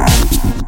Yeah.